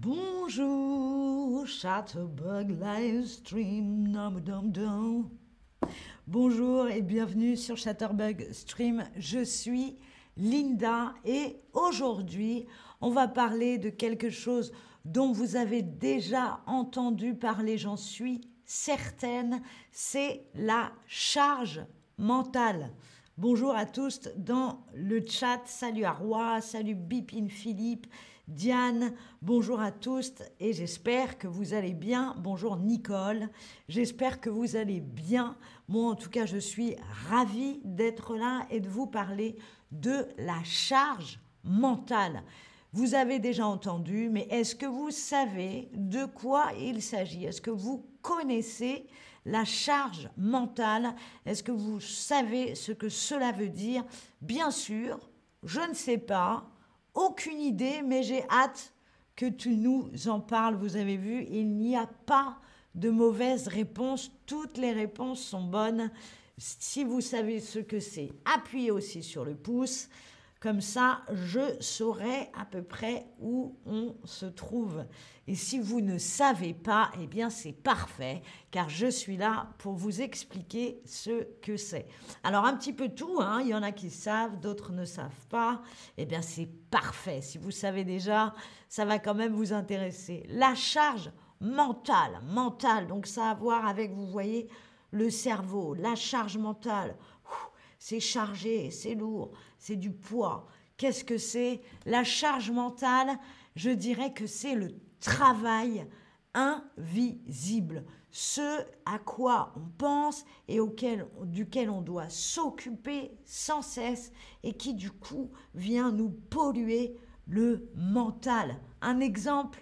Bonjour, Chatterbug Livestream. Nom, dom. Bonjour et bienvenue sur Chatterbug Stream. Je suis Linda et aujourd'hui, on va parler de quelque chose dont vous avez déjà entendu parler, j'en suis certaine, c'est la charge mentale. Bonjour à tous dans le chat. Salut à salut Bipin Philippe, Diane, bonjour à tous et j'espère que vous allez bien. Bonjour Nicole, j'espère que vous allez bien. Moi en tout cas je suis ravie d'être là et de vous parler de la charge mentale. Vous avez déjà entendu, mais est-ce que vous savez de quoi il s'agit? Est-ce que vous connaissez la charge mentale? Est-ce que vous savez ce que cela veut dire? Bien sûr, je ne sais pas, aucune idée, mais j'ai hâte que tu nous en parles. Vous avez vu, il n'y a pas de mauvaises réponses. Toutes les réponses sont bonnes. Si vous savez ce que c'est, appuyez aussi sur le pouce. Comme ça, je saurai à peu près où on se trouve. Et si vous ne savez pas, eh bien c'est parfait, car je suis là pour vous expliquer ce que c'est. Alors un petit peu tout, hein, il y en a qui savent, d'autres ne savent pas. Eh bien c'est parfait. Si vous savez déjà, ça va quand même vous intéresser. La charge mentale, mentale, donc ça a à voir avec, vous voyez, le cerveau, la charge mentale. C'est chargé, c'est lourd, c'est du poids. Qu'est-ce que c'est La charge mentale, je dirais que c'est le travail invisible, ce à quoi on pense et duquel on doit s'occuper sans cesse et qui du coup vient nous polluer le mental. Un exemple,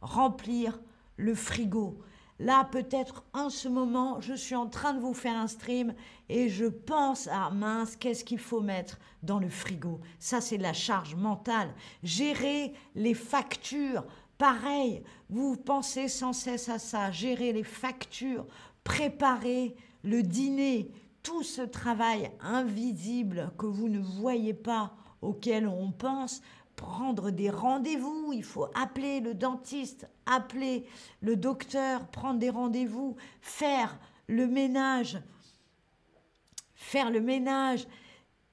remplir le frigo. Là, peut-être en ce moment, je suis en train de vous faire un stream et je pense à mince, qu'est-ce qu'il faut mettre dans le frigo Ça, c'est la charge mentale. Gérer les factures, pareil, vous pensez sans cesse à ça. Gérer les factures, préparer le dîner, tout ce travail invisible que vous ne voyez pas, auquel on pense, prendre des rendez-vous, il faut appeler le dentiste, appeler le docteur, prendre des rendez-vous, faire le ménage, faire le ménage,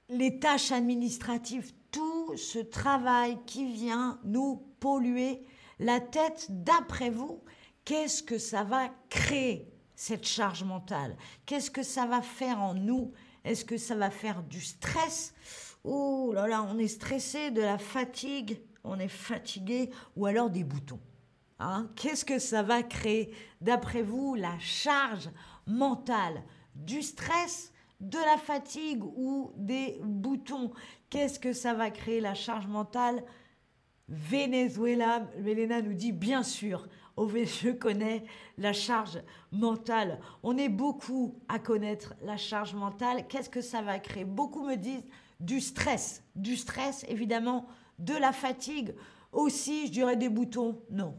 les tâches administratives, tout ce travail qui vient nous polluer la tête. D'après vous, qu'est-ce que ça va créer cette charge mentale? Qu'est-ce que ça va faire en nous? Est-ce que ça va faire du stress? Oh là là, on est stressé, de la fatigue, on est fatigué, ou alors des boutons. Hein? Qu'est-ce que ça va créer, d'après vous, la charge mentale Du stress, de la fatigue ou des boutons Qu'est-ce que ça va créer, la charge mentale? Venezuela, Melena nous dit bien sûr, je connais la charge mentale. On est beaucoup à connaître la charge mentale. Qu'est-ce que ça va créer? Beaucoup me disent du stress. Du stress, évidemment, de la fatigue. Aussi, je dirais des boutons. Non.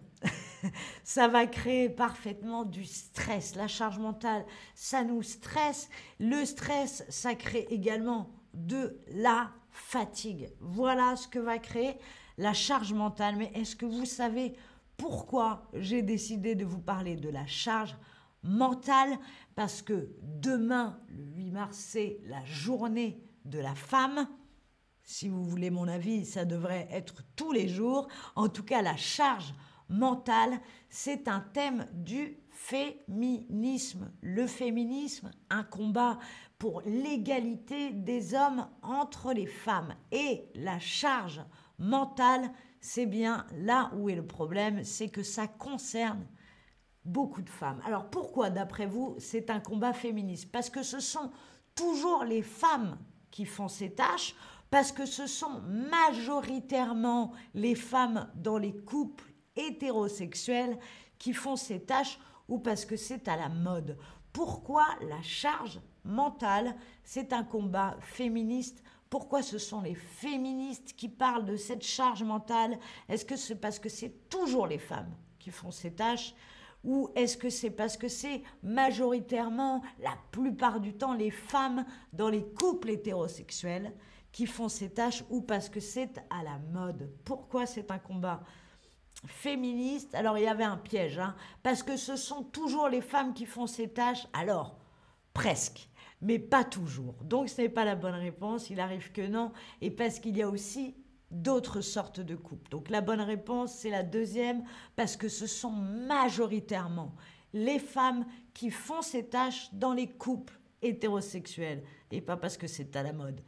ça va créer parfaitement du stress. La charge mentale, ça nous stresse. Le stress, ça crée également de la fatigue. Voilà ce que va créer la charge mentale. Mais est-ce que vous savez pourquoi j'ai décidé de vous parler de la charge mentale? Parce que demain, le 8 mars, c'est la journée de la femme. Si vous voulez mon avis, ça devrait être tous les jours. En tout cas, la charge mentale, c'est un thème du féminisme. Le féminisme, un combat pour l'égalité des hommes entre les femmes. Et la charge mentale, c'est bien là où est le problème, c'est que ça concerne beaucoup de femmes. Alors pourquoi, d'après vous, c'est un combat féministe? Parce que ce sont toujours les femmes qui font ces tâches, parce que ce sont majoritairement les femmes dans les couples hétérosexuels qui font ces tâches ou parce que c'est à la mode. Pourquoi la charge mentale, c'est un combat féministe? Pourquoi ce sont les féministes qui parlent de cette charge mentale? Est-ce que c'est parce que c'est toujours les femmes qui font ces tâches? Ou est-ce que c'est parce que c'est majoritairement, la plupart du temps, les femmes dans les couples hétérosexuels qui font ces tâches ou parce que c'est à la mode? Pourquoi c'est un combat féministes, alors il y avait un piège, hein, parce que ce sont toujours les femmes qui font ces tâches, alors presque, mais pas toujours. Donc ce n'est pas la bonne réponse, il arrive que non, et parce qu'il y a aussi d'autres sortes de couples. Donc la bonne réponse, c'est la deuxième, parce que ce sont majoritairement les femmes qui font ces tâches dans les couples hétérosexuels, et pas parce que c'est à la mode.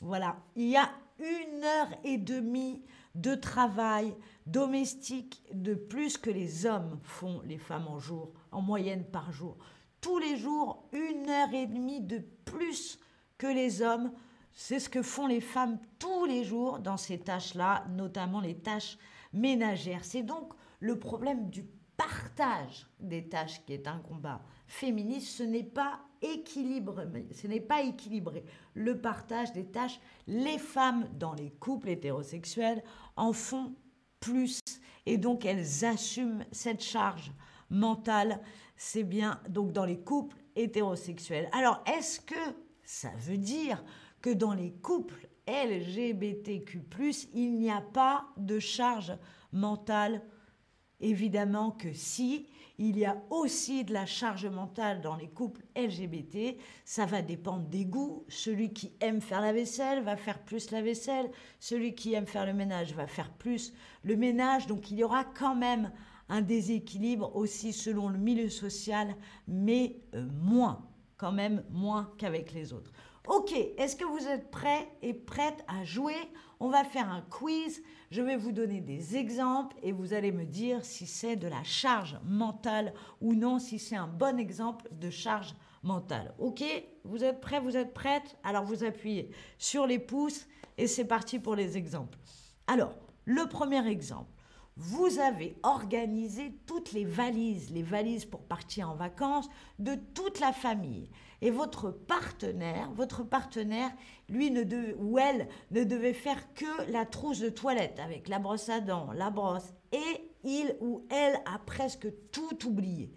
Voilà, il y a une heure et demie de travail domestique de plus que les hommes font, les femmes en jour, en moyenne par jour. Tous les jours, une heure et demie de plus que les hommes. C'est ce que font les femmes tous les jours dans ces tâches-là, notamment les tâches ménagères. C'est donc le problème du partage des tâches qui est un combat féministe. Ce n'est pas ce n'est pas équilibré. Le partage des tâches, les femmes dans les couples hétérosexuels en font plus et donc elles assument cette charge mentale. C'est bien donc dans les couples hétérosexuels. Alors est-ce que ça veut dire que dans les couples LGBTQ+, il n'y a pas de charge mentale Évidemment que si, il y a aussi de la charge mentale dans les couples LGBT. Ça va dépendre des goûts. Celui qui aime faire la vaisselle va faire plus la vaisselle. Celui qui aime faire le ménage va faire plus le ménage. Donc il y aura quand même un déséquilibre aussi selon le milieu social, mais euh, moins, quand même moins qu'avec les autres. Ok, est-ce que vous êtes prêts et prêtes à jouer? On va faire un quiz. Je vais vous donner des exemples et vous allez me dire si c'est de la charge mentale ou non, si c'est un bon exemple de charge mentale. Ok Vous êtes prêts? Vous êtes prêtes? Alors vous appuyez sur les pouces et c'est parti pour les exemples. Alors, le premier exemple. Vous avez organisé toutes les valises, les valises pour partir en vacances de toute la famille et votre partenaire, votre partenaire, lui ou elle ne devait faire que la trousse de toilette avec la brosse à dents, la brosse, et il ou elle a presque tout oublié.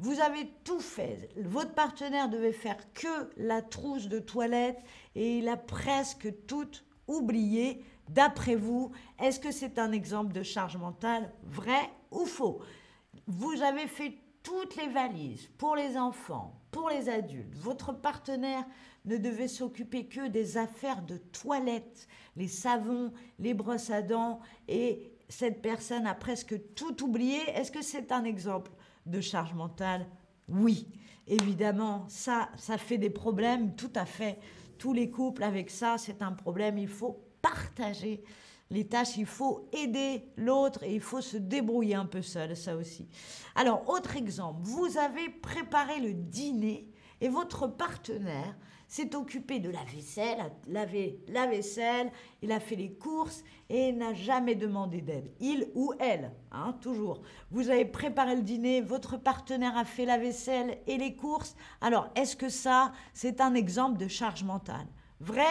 Vous avez tout fait. Votre partenaire devait faire que la trousse de toilette et il a presque tout oublié. D'après vous, est-ce que c'est un exemple de charge mentale vrai ou faux? Vous avez fait toutes les valises pour les enfants, pour les adultes. Votre partenaire ne devait s'occuper que des affaires de toilette, les savons, les brosses à dents, et cette personne a presque tout oublié. Est-ce que c'est un exemple de charge mentale? Oui, évidemment, ça, ça fait des problèmes, tout à fait. Tous les couples avec ça, c'est un problème. Il faut partager les tâches, il faut aider l'autre et il faut se débrouiller un peu seul, ça aussi. Alors, autre exemple, vous avez préparé le dîner et votre partenaire s'est occupé de la vaisselle, a lavé la vaisselle, il a fait les courses et n'a jamais demandé d'aide. Il ou elle, hein, toujours. Vous avez préparé le dîner, votre partenaire a fait la vaisselle et les courses. Alors, est-ce que ça, c'est un exemple de charge mentale? Vrai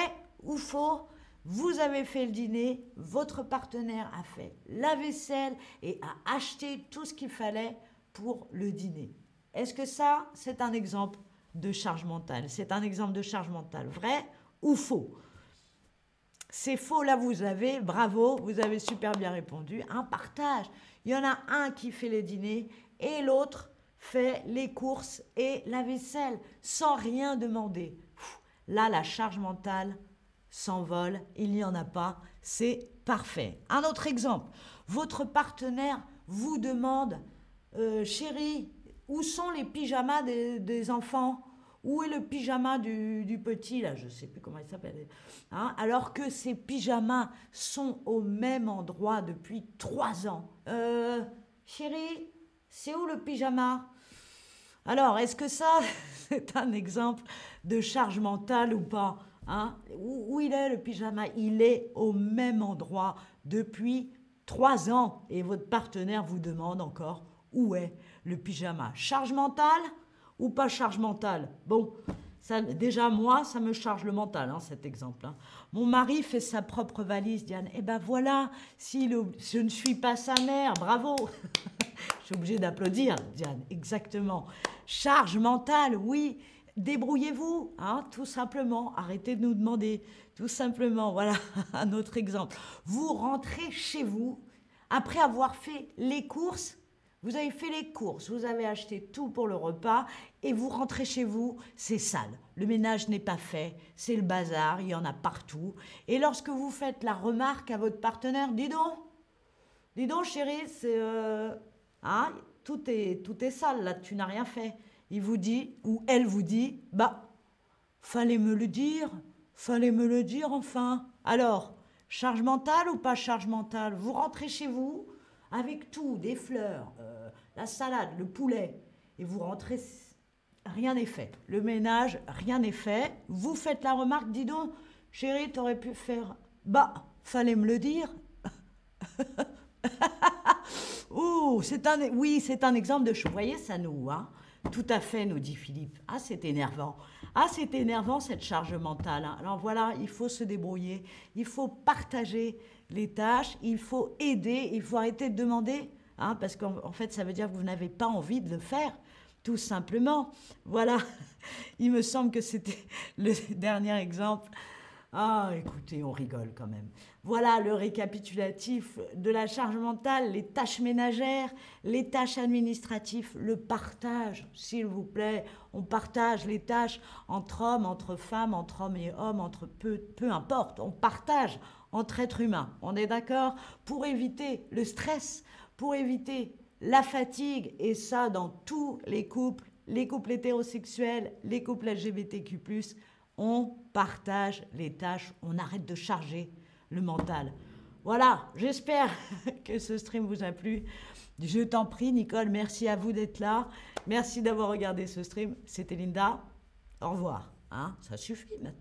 ou faux vous avez fait le dîner, votre partenaire a fait la vaisselle et a acheté tout ce qu'il fallait pour le dîner. Est-ce que ça, c'est un exemple de charge mentale. C'est un exemple de charge mentale, vrai ou faux? C'est faux, là vous avez, bravo, vous avez super bien répondu, un partage. Il y en a un qui fait le dîner et l'autre fait les courses et la vaisselle sans rien demander. Là, la charge mentale, s'envole, il n'y en a pas, c'est parfait. Un autre exemple, votre partenaire vous demande, euh, chérie, où sont les pyjamas des, enfants? Où est le pyjama du, petit, là Je ne sais plus comment il s'appelle. Hein Alors que ces pyjamas sont au même endroit depuis trois ans. Euh, chérie, c'est où le pyjama? Alors, est-ce que ça, c'est un exemple de charge mentale ou pas Hein? où, il est le pyjama? Il est au même endroit depuis trois ans et votre partenaire vous demande encore où est le pyjama? Charge mentale? Ou pas charge mentale Bon, ça, déjà moi, ça me charge le mental, hein, cet exemple. Hein. Mon mari fait sa propre valise, Diane. Eh ben voilà, si je ne suis pas sa mère, bravo Je suis obligée d'applaudir, Diane, exactement. Charge mentale, oui débrouillez-vous, hein, tout simplement. Arrêtez de nous demander, tout simplement. Voilà un autre exemple. Vous rentrez chez vous après avoir fait les courses, vous avez fait les courses, vous avez acheté tout pour le repas et vous rentrez chez vous, c'est sale. Le ménage n'est pas fait, c'est le bazar, il y en a partout. Et lorsque vous faites la remarque à votre partenaire, dis donc, dis donc chérie, c'est... Euh, hein, tout, est, tout est sale là, tu n'as rien fait. Il vous dit, ou elle vous dit, bah, fallait me le dire, fallait me le dire enfin. Alors, charge mentale ou pas charge mentale? Vous rentrez chez vous, avec tout, des fleurs, euh, la salade, le poulet, et vous rentrez, rien n'est fait. Le ménage, rien n'est fait. Vous faites la remarque, dis donc, chérie, t'aurais pu faire, bah, fallait me le dire. Ouh, c'est un, oui, c'est un exemple de Vous voyez, ça nous, hein Tout à fait, nous dit Philippe. Ah, c'est énervant. Ah, c'est énervant cette charge mentale. Hein. Alors voilà, il faut se débrouiller, il faut partager les tâches, il faut aider, il faut arrêter de demander, hein, parce qu'en fait, ça veut dire que vous n'avez pas envie de le faire, tout simplement. Voilà, il me semble que c'était le dernier exemple. Ah, écoutez, on rigole quand même. Voilà le récapitulatif de la charge mentale, les tâches ménagères, les tâches administratives, le partage, s'il vous plaît. On partage les tâches entre hommes, entre femmes, entre hommes et hommes, entre peu, peu importe. On partage entre êtres humains. On est d'accord? Pour éviter le stress, pour éviter la fatigue, et ça dans tous les couples, les couples hétérosexuels, les couples LGBTQ, on partage les tâches, on arrête de charger le mental. Voilà, j'espère que ce stream vous a plu. Je t'en prie, Nicole, merci à vous d'être là. Merci d'avoir regardé ce stream. C'était Linda. Au revoir. Hein, ça suffit maintenant.